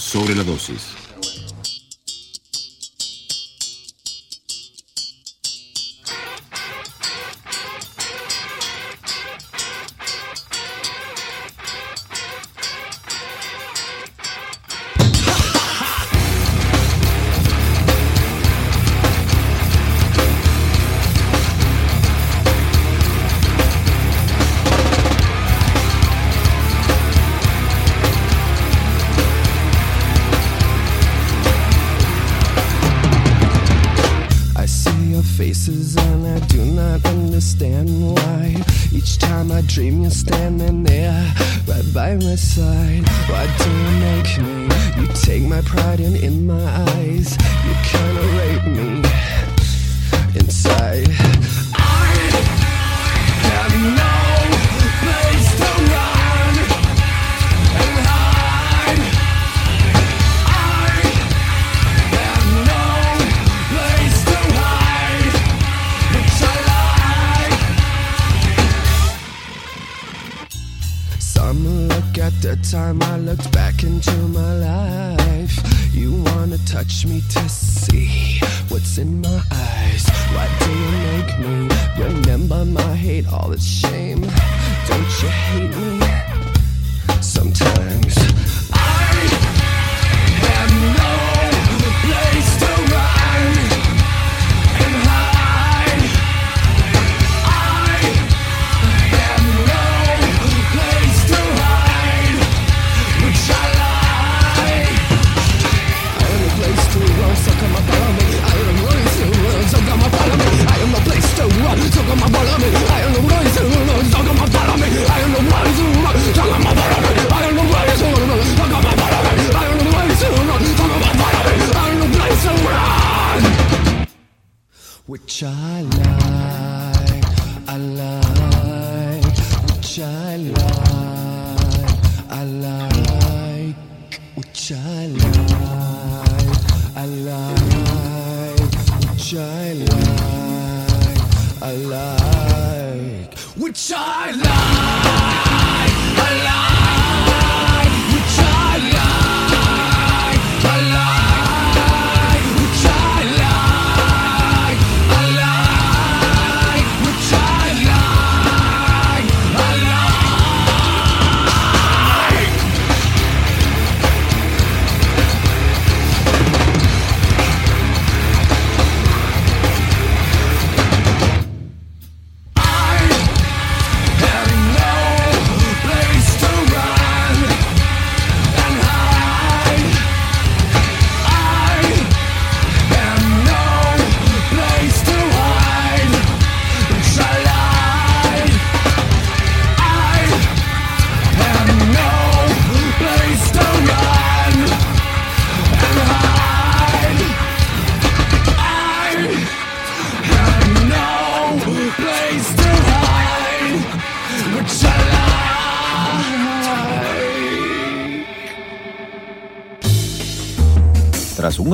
sobre la dosis. and I do not understand why. Each time I dream you're standing there, right by my side. Why do you make me? You take my pride and in my eyes, you kinda rape me inside. time I looked back into my life, you wanna touch me to see what's in my eyes. Why do you make me remember my hate, all the shame? Don't you hate me?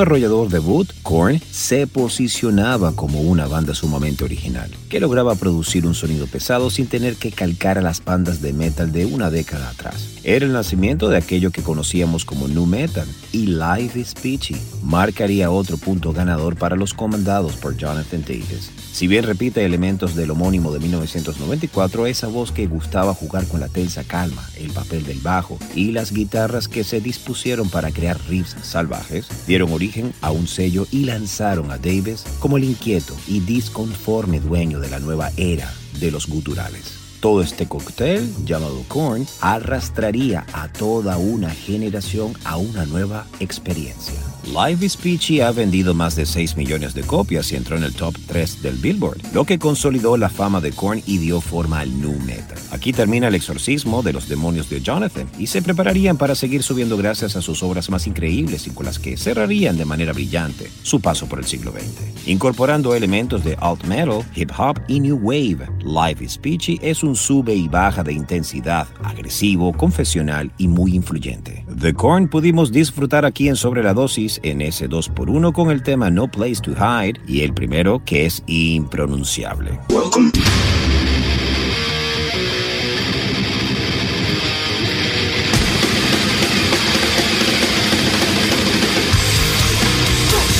Like. Tras un arrollador debut, Korn se posicionaba como una banda sumamente original, que lograba producir un sonido pesado sin tener que calcar a las bandas de metal de una década atrás. Era el nacimiento de aquello que conocíamos como nu metal, y Life is Peachy marcaría otro punto ganador para los comandados por Jonathan Davis. Si bien repite elementos del homónimo de 1994, esa voz que gustaba jugar con la tensa calma, el papel del bajo y las guitarras que se dispusieron para crear riffs salvajes, dieron origen a un sello y lanzaron a Davis como el inquieto y disconforme dueño de la nueva era de los guturales. Todo este cóctel, llamado Korn, arrastraría a toda una generación a una nueva experiencia. Live is Peachy ha vendido más de 6 millones de copias y entró en el top 3 del Billboard, lo que consolidó la fama de Korn y dio forma al nu metal. Aquí termina el exorcismo de los demonios de Jonathan y se prepararían para seguir subiendo gracias a sus obras más increíbles y con las que cerrarían de manera brillante su paso por el siglo XX. Incorporando elementos de alt metal, hip hop y new wave, Live is Peachy es un sube y baja de intensidad, agresivo, confesional y muy influyente. The Korn pudimos disfrutar aquí en Sobre la Dosis en ese 2x1 con el tema No Place to Hide y el primero que es impronunciable.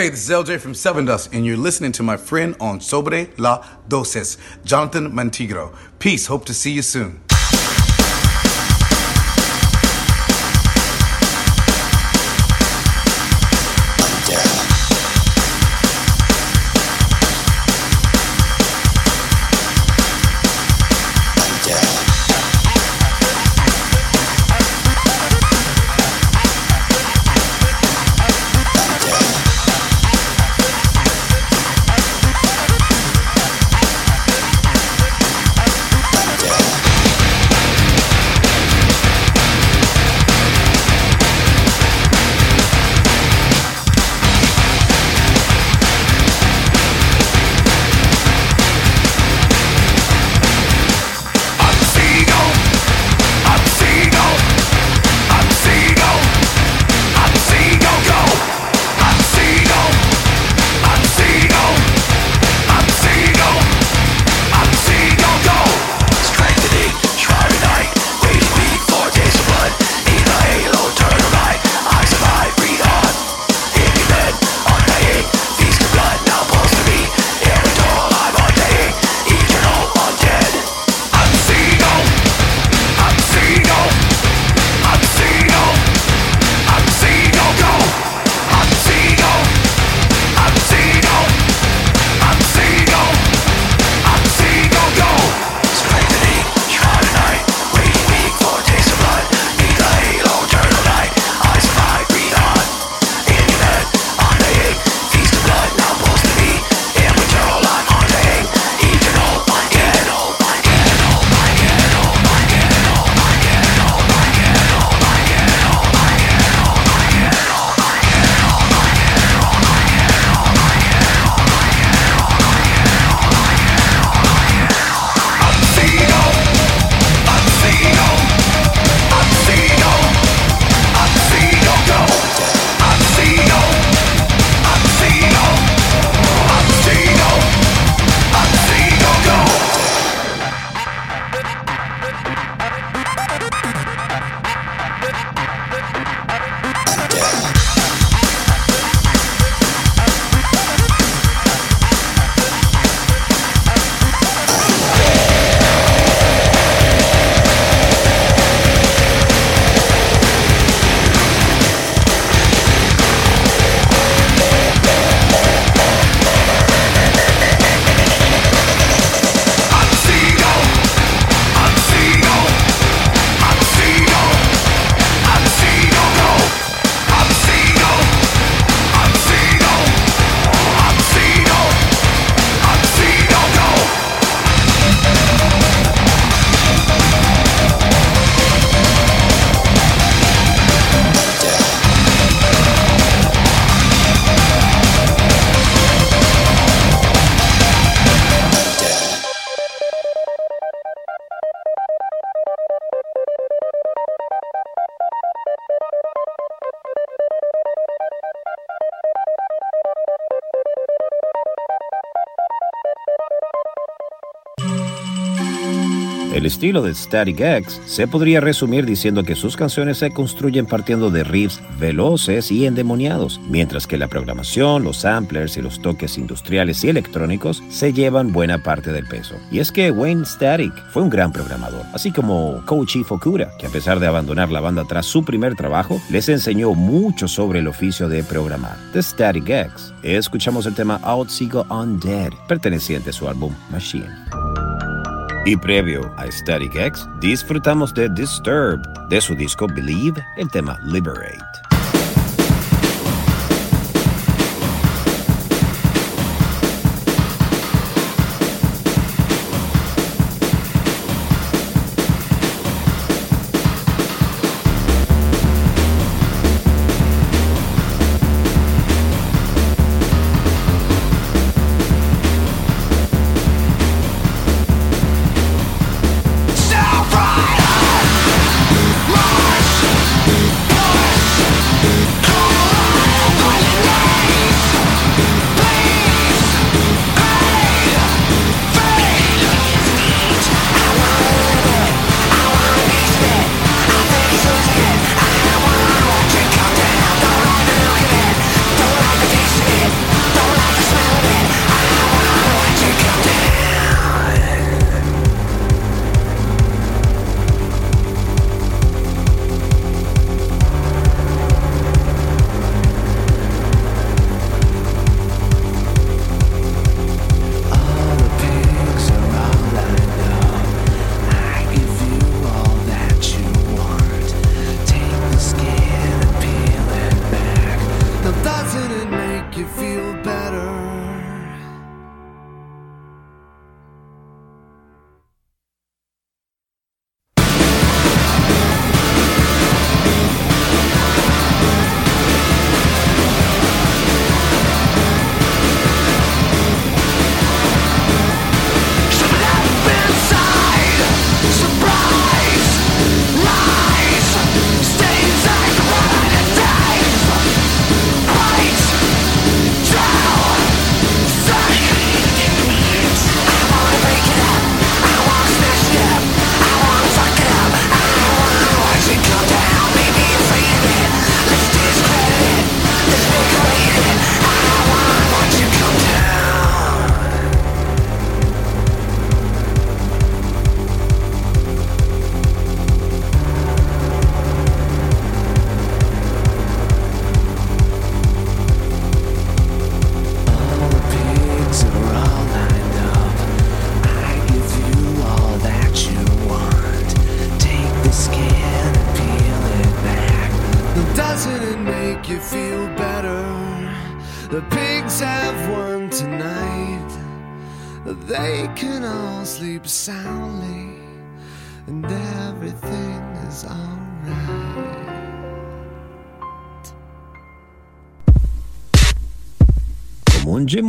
Hey, this is LJ from Seven Dust, and you're listening to my friend on Sobre La Dosis, Jonathan Montigro. Peace. Hope to see you soon. Estilo de Static X se podría resumir diciendo que sus canciones se construyen partiendo de riffs veloces y endemoniados, mientras que la programación, los samplers y los toques industriales y electrónicos se llevan buena parte del peso. Y es que Wayne Static fue un gran programador, así como Koichi Fokura, que a pesar de abandonar la banda tras su primer trabajo, les enseñó mucho sobre el oficio de programar. De Static X, escuchamos el tema Out Seagull Undead, perteneciente a su álbum Machine. Y previo a Static X, disfrutamos de Disturbed, de su disco Believe, el tema Liberate.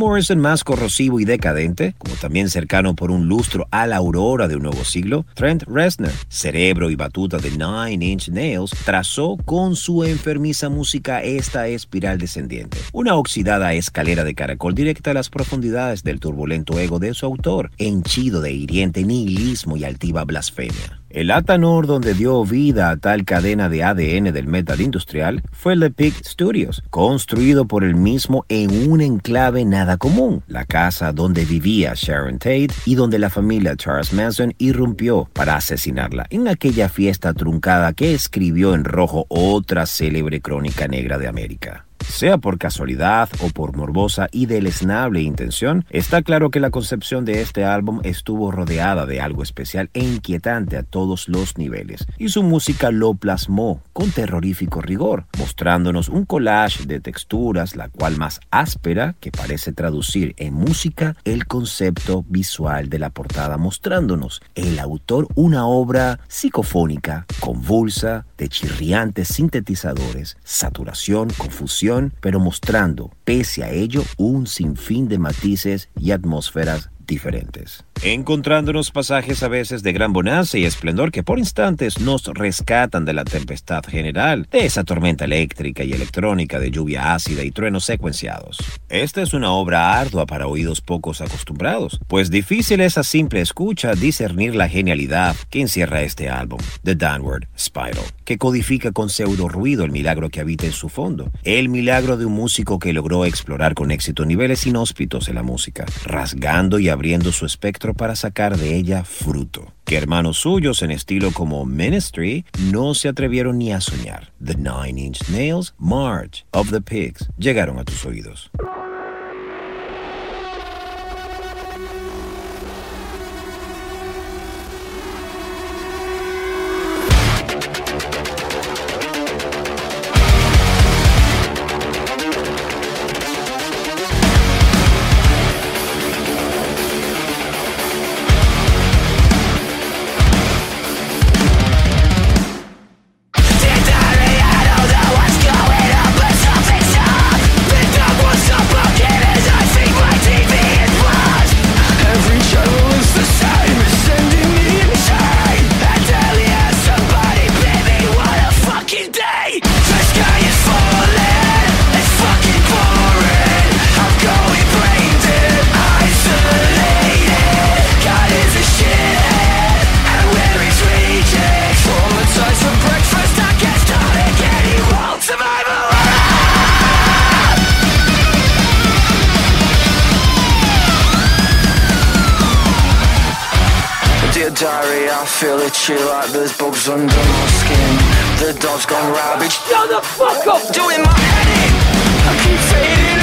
Morrison más corrosivo y decadente, como también cercano por un lustro a la aurora de un nuevo siglo, Trent Reznor, cerebro y batuta de Nine Inch Nails, trazó con su enfermiza música esta espiral descendiente, una oxidada escalera de caracol directa a las profundidades del turbulento ego de su autor, henchido de hiriente nihilismo y altiva blasfemia. El atanor donde dio vida a tal cadena de ADN del metal industrial fue The Pig Studios, construido por el mismo en un enclave nada común, la casa donde vivía Sharon Tate y donde la familia Charles Manson irrumpió para asesinarla en aquella fiesta truncada que escribió en rojo otra célebre crónica negra de América. Sea por casualidad o por morbosa y deleznable intención, está claro que la concepción de este álbum estuvo rodeada de algo especial e inquietante a todos los niveles, y su música lo plasmó con terrorífico rigor, mostrándonos un collage de texturas, la cual más áspera que parece traducir en música el concepto visual de la portada, mostrándonos el autor una obra psicofónica, convulsa, de chirriantes sintetizadores, saturación, confusión, pero mostrando, pese a ello, un sinfín de matices y atmósferas diferentes. Encontrándonos pasajes a veces de gran bonanza y esplendor que por instantes nos rescatan de la tempestad general, de esa tormenta eléctrica y electrónica de lluvia ácida y truenos secuenciados. Esta es una obra ardua para oídos pocos acostumbrados, pues difícil es a simple escucha discernir la genialidad que encierra este álbum, The Downward Spiral, que codifica con pseudo ruido el milagro que habita en su fondo, el milagro de un músico que logró explorar con éxito niveles inhóspitos de la música, rasgando y abriendo su espectro para sacar de ella fruto, que hermanos suyos en estilo como Ministry no se atrevieron ni a soñar. The Nine Inch Nails, March of the Pigs llegaron a tus oídos. Diary, I feel chill like there's bugs under my skin. The dog's gone rabid. Shut the fuck up! Doing my head in. I keep fading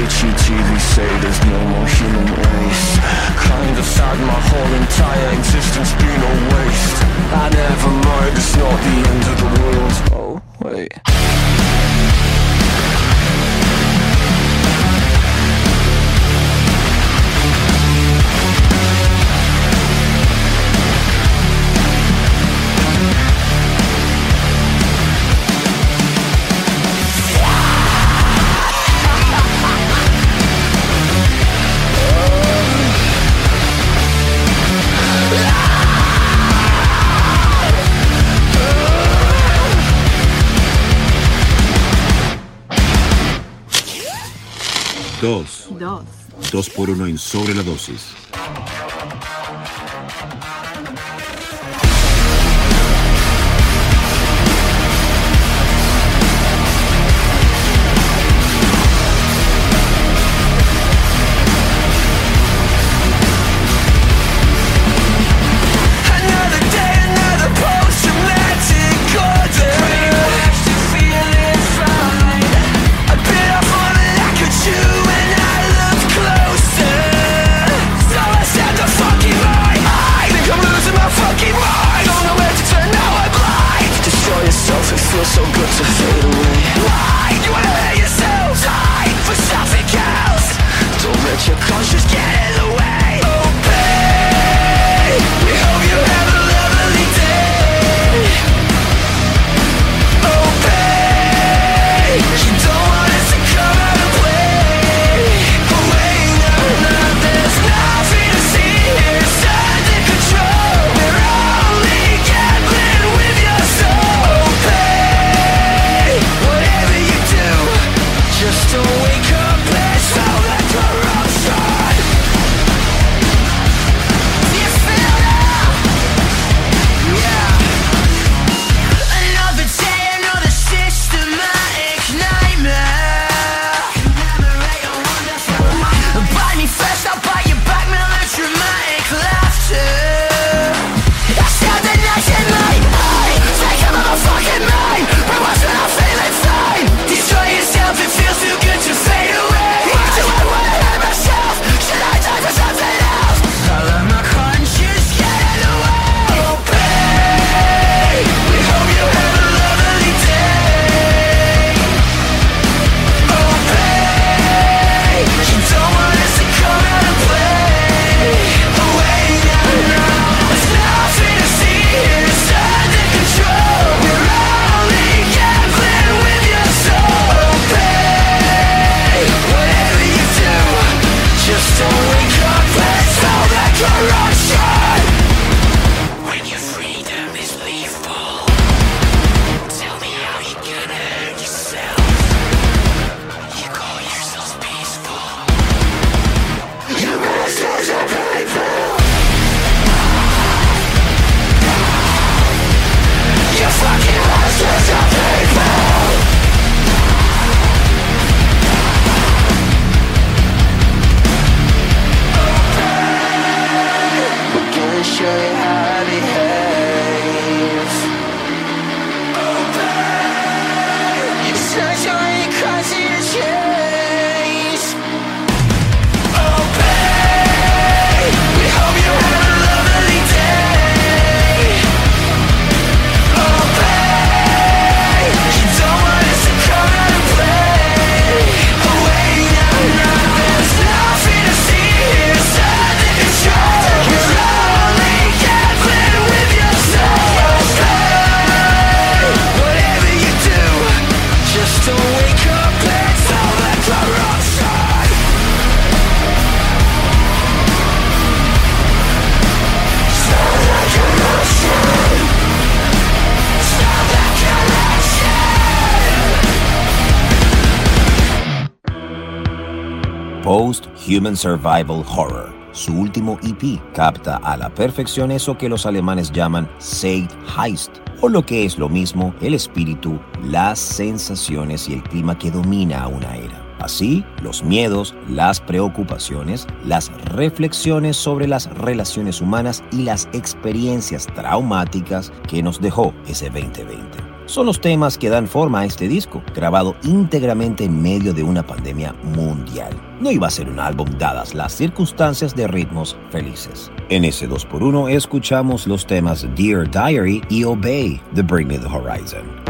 Itchy TV say there's no more human race. Kinda sad my whole entire existence been a waste. I never mind, it's not the end of the world. Oh, wait Dos. Dos. Dos por uno en sobre la dosis. Human Survival Horror. Su último EP capta a la perfección eso que los alemanes llaman Seid Heist, o lo que es lo mismo, el espíritu, las sensaciones y el clima que domina a una era. Así, los miedos, las preocupaciones, las reflexiones sobre las relaciones humanas y las experiencias traumáticas que nos dejó ese 2020 son los temas que dan forma a este disco, grabado íntegramente en medio de una pandemia mundial. No iba a ser un álbum dadas las circunstancias de ritmos felices. En ese 2x1 escuchamos los temas Dear Diary y Obey the Bring the Horizon.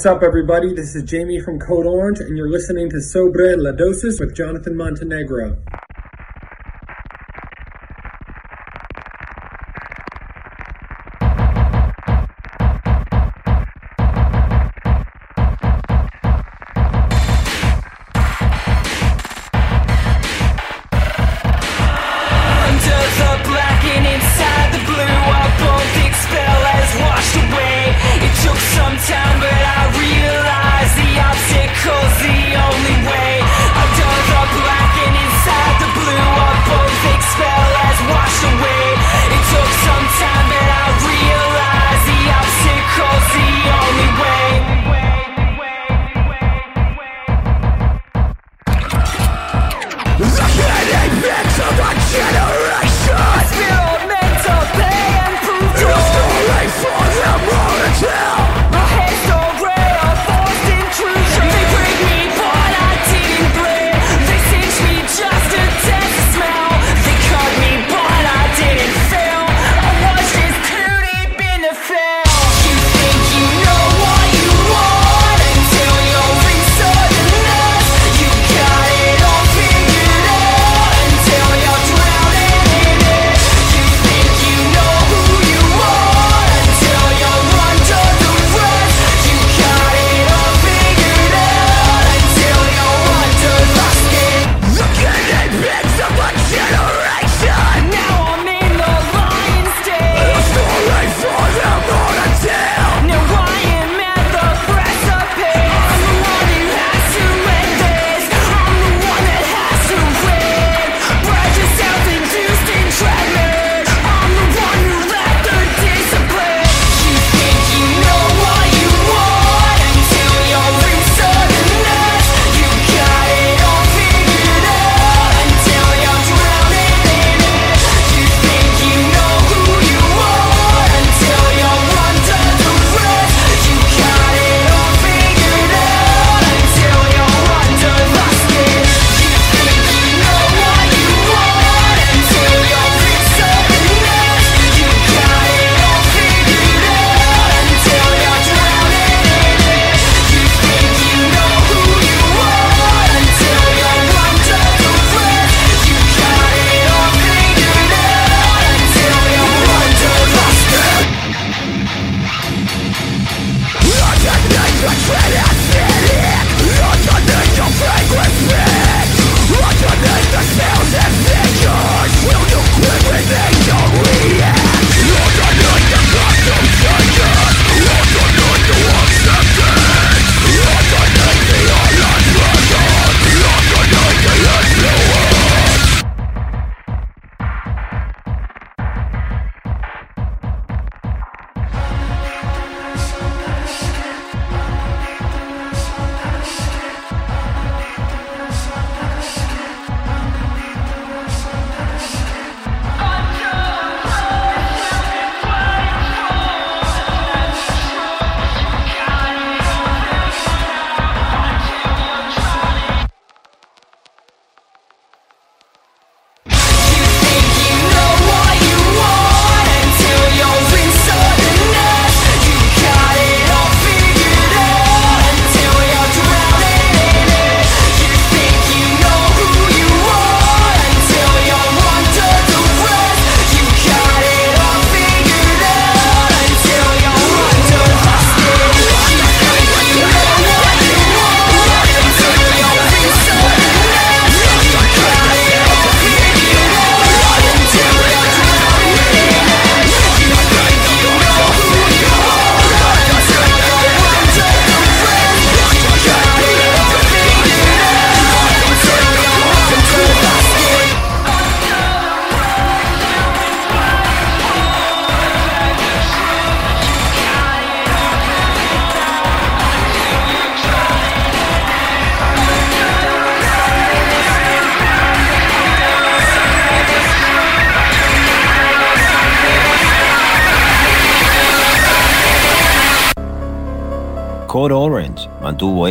What's up, everybody? This is Jamie from Code Orange, and you're listening to Sobre La Dosis with Jonathan Montenegro.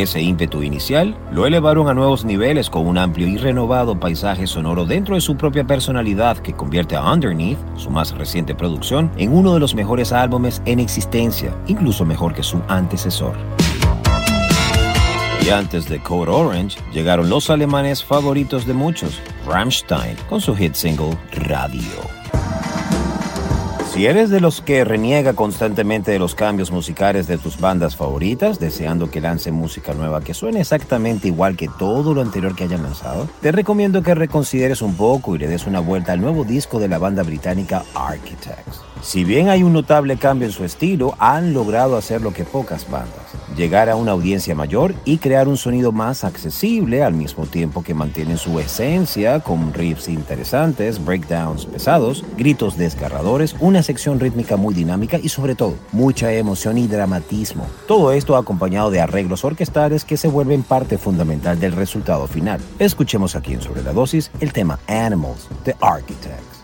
Ese ímpetu inicial, lo elevaron a nuevos niveles con un amplio y renovado paisaje sonoro dentro de su propia personalidad que convierte a Underneath, su más reciente producción, en uno de los mejores álbumes en existencia, incluso mejor que su antecesor. Y antes de Code Orange llegaron los alemanes favoritos de muchos, Rammstein, con su hit single Radio. Si eres de los que reniega constantemente de los cambios musicales de tus bandas favoritas, deseando que lance música nueva que suene exactamente igual que todo lo anterior que hayan lanzado, te recomiendo que reconsideres un poco y le des una vuelta al nuevo disco de la banda británica Architects. Si bien hay un notable cambio en su estilo, han logrado hacer lo que pocas bandas, llegar a una audiencia mayor y crear un sonido más accesible al mismo tiempo que mantienen su esencia con riffs interesantes, breakdowns pesados, gritos desgarradores, una sección rítmica muy dinámica y sobre todo mucha emoción y dramatismo. Todo esto acompañado de arreglos orquestales que se vuelven parte fundamental del resultado final. Escuchemos aquí en Sobre la Dosis el tema Animals de Architects.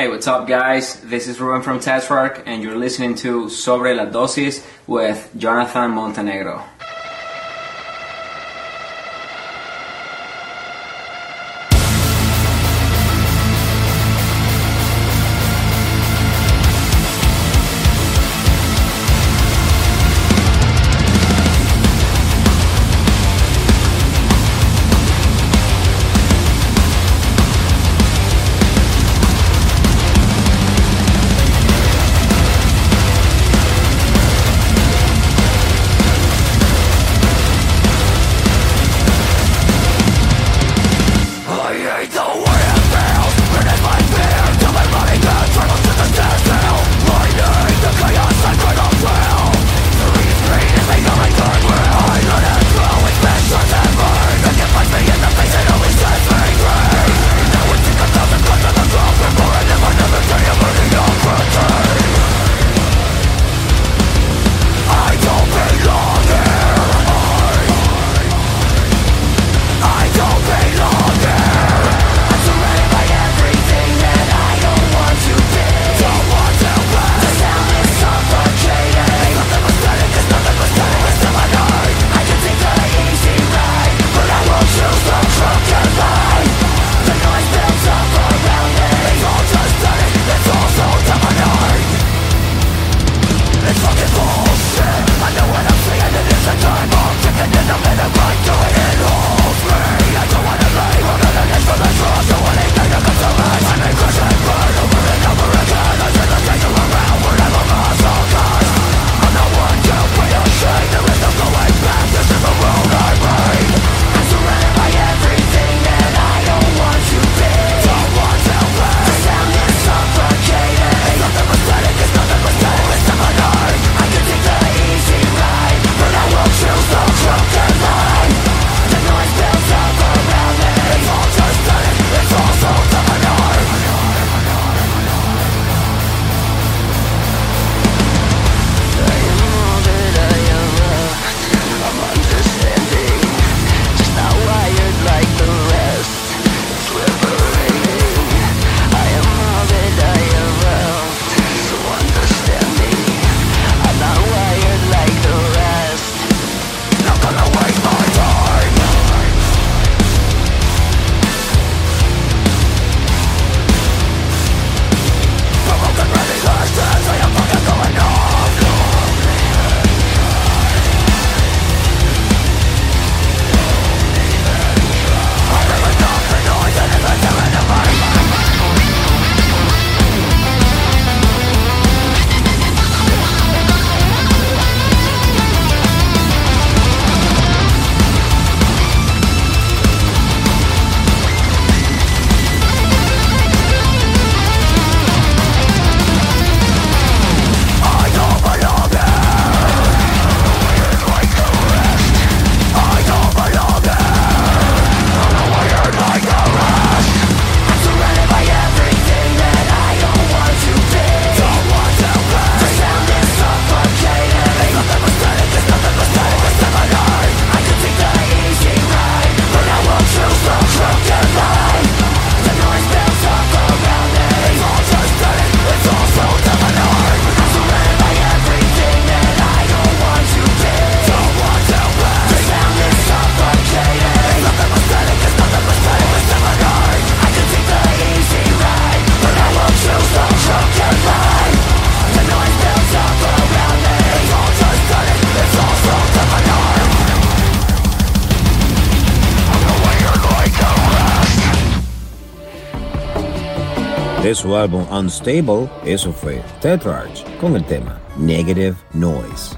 Hey, what's up, guys? This is Ruben from Tetrarch, and you're listening to Sobre la Dosis with Jonathan Montenegro. Su álbum Unstable, eso fue Tetrarch con el tema Negative Noise.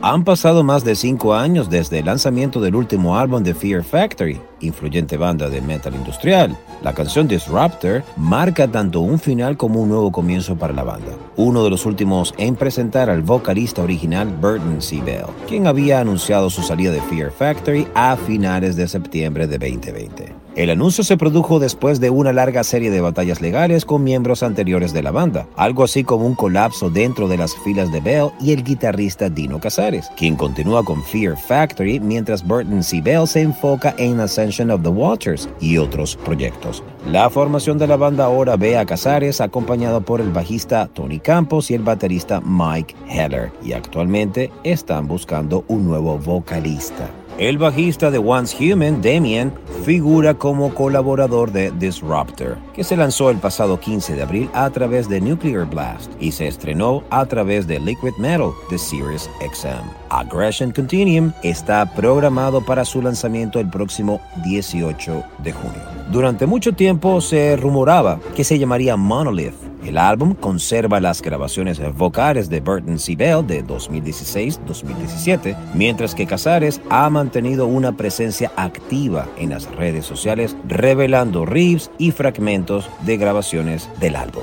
Han pasado más de cinco años desde el lanzamiento del último álbum de Fear Factory, influyente banda de metal industrial. La canción Disruptor marca tanto un final como un nuevo comienzo para la banda. Uno de los últimos en presentar al vocalista original Burton C. Bell, quien había anunciado su salida de Fear Factory a finales de septiembre de 2020. El anuncio se produjo después de una larga serie de batallas legales con miembros anteriores de la banda, algo así como un colapso dentro de las filas de Bell y el guitarrista Dino Casares, quien continúa con Fear Factory mientras Burton C. Bell se enfoca en Ascension of the Waters y otros proyectos. La formación de la banda ahora ve a Casares acompañado por el bajista Tony Campos y el baterista Mike Heller, y actualmente están buscando un nuevo vocalista. El bajista de Once Human, Damien, figura como colaborador de Disruptor, que se lanzó el pasado 15 de abril a través de Nuclear Blast y se estrenó a través de Liquid Metal de Sirius XM. Aggression Continuum está programado para su lanzamiento el próximo 18 de junio. Durante mucho tiempo se rumoraba que se llamaría Monolith el álbum conserva las grabaciones vocales de Burton C. Bell de 2016-2017, mientras que Casares ha mantenido una presencia activa en las redes sociales, revelando riffs y fragmentos de grabaciones del álbum.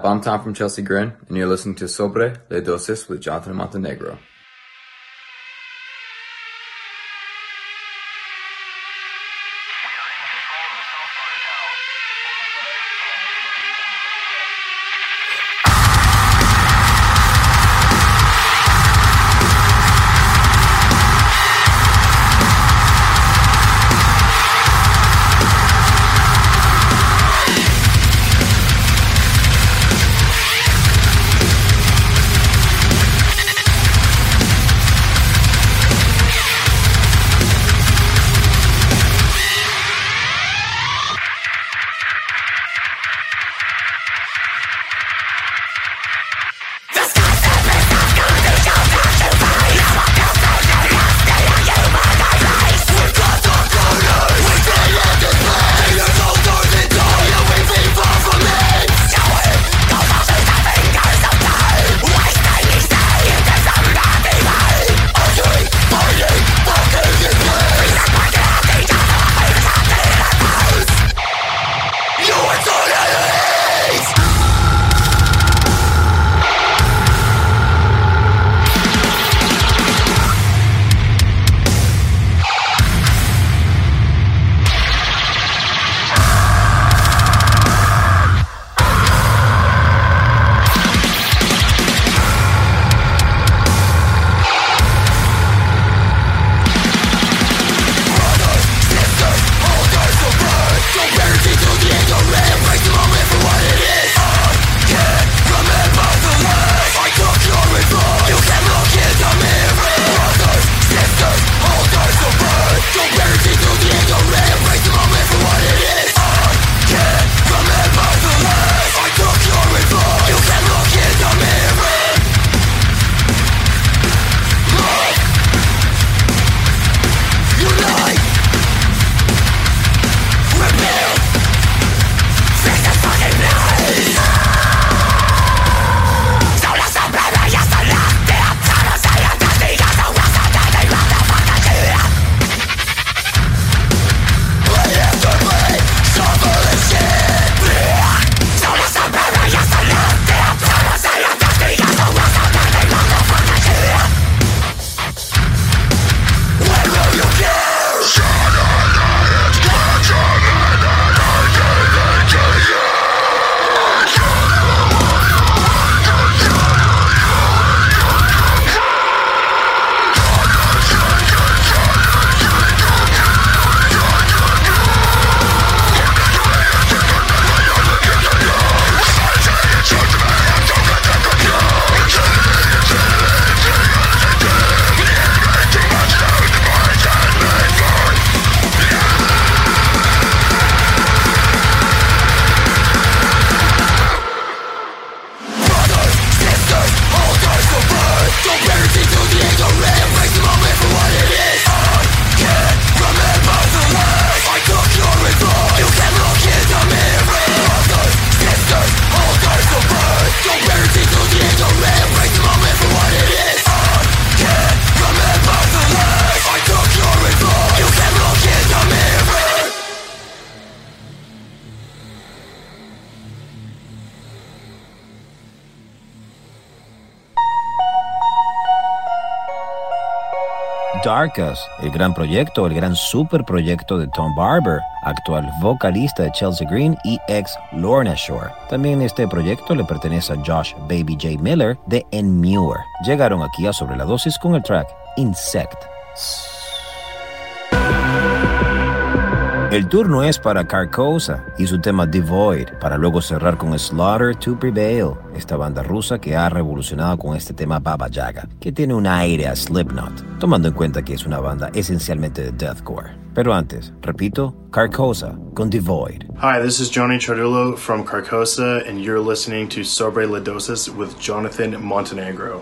Up? I'm Tom from Chelsea Grin, and you're listening to Sobre Le Dosis with Jonathan Montenegro. El gran proyecto, el gran superproyecto de Tom Barber, actual vocalista de Chelsea Green y ex Lorna Shore. También este proyecto le pertenece a Josh Baby J. Miller de Enmure. Llegaron aquí a Sobre la Dosis con el track Insect. El turno es para Carcosa y su tema Devoid, para luego cerrar con Slaughter to Prevail, esta banda rusa que ha revolucionado con este tema Baba Yaga, que tiene un aire a Slipknot, tomando en cuenta que es una banda esencialmente de deathcore. Pero antes, repito, Carcosa con Devoid. Hi, this is Johnny Chardullo from Carcosa, and you're listening to Sobre La Dosis with Jonathan Montenegro.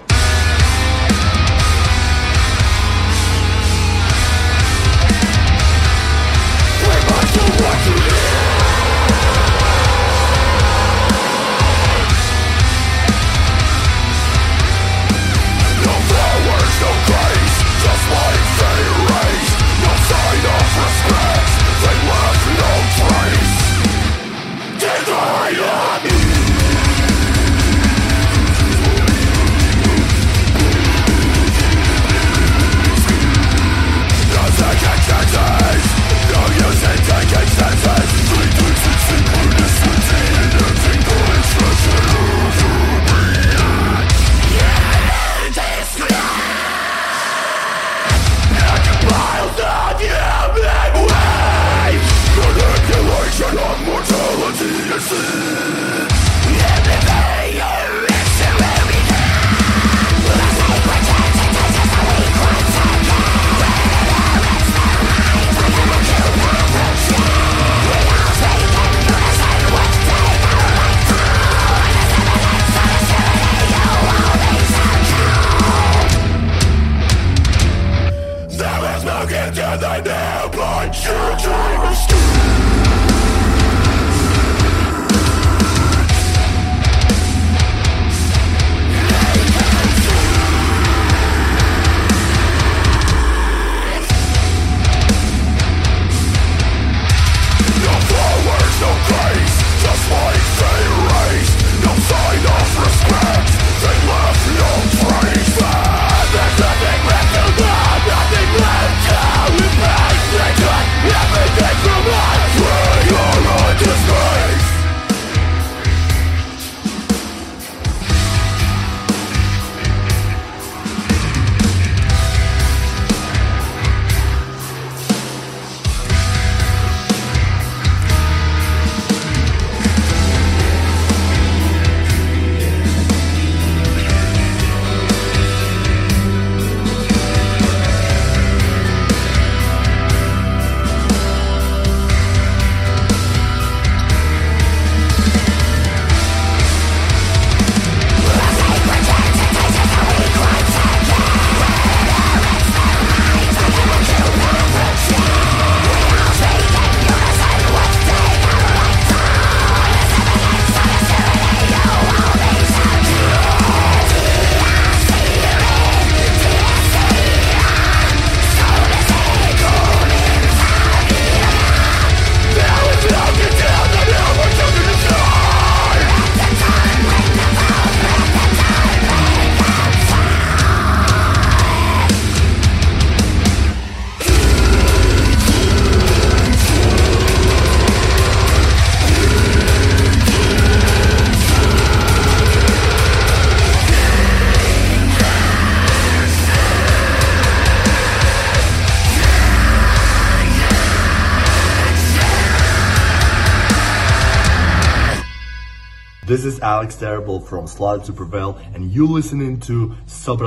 is Alex Terrible from Slide to Prevail, and you listening to Sobre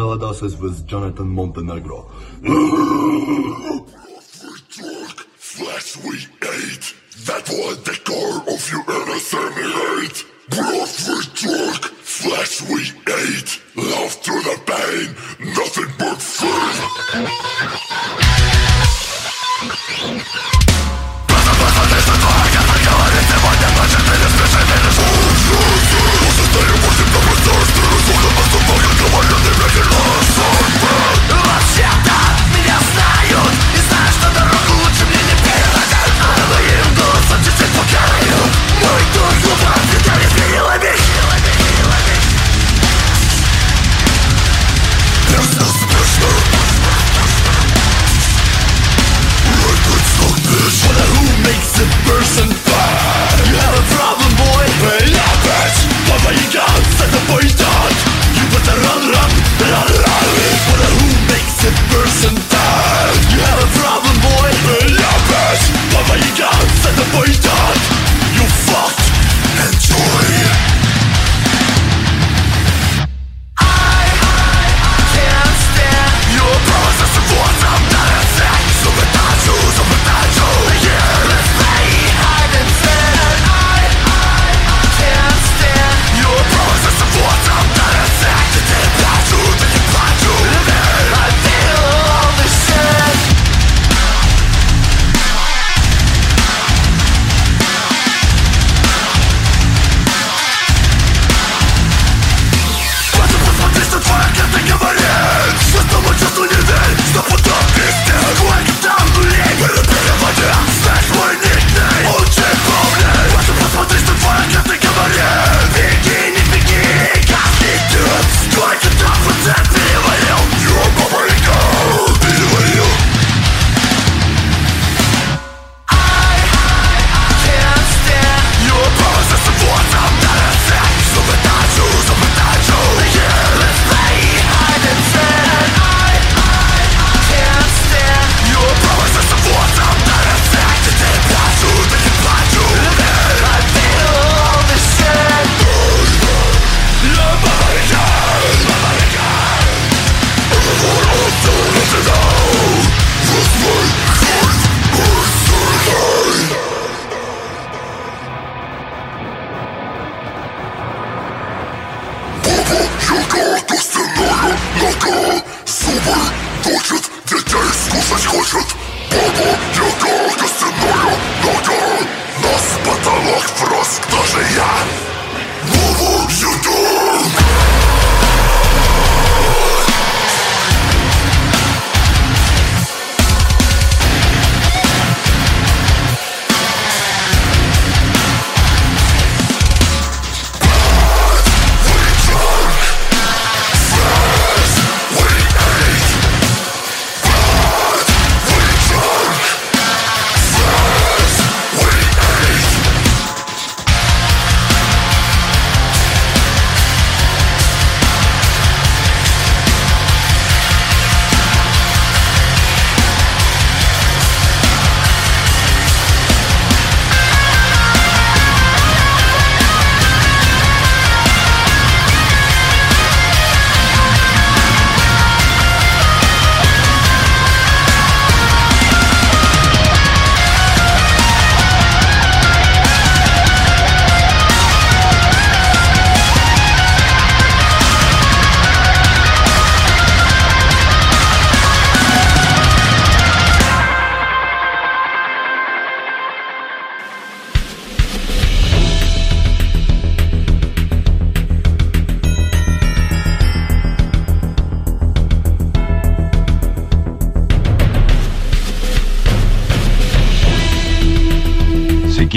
with Jonathan Montenegro.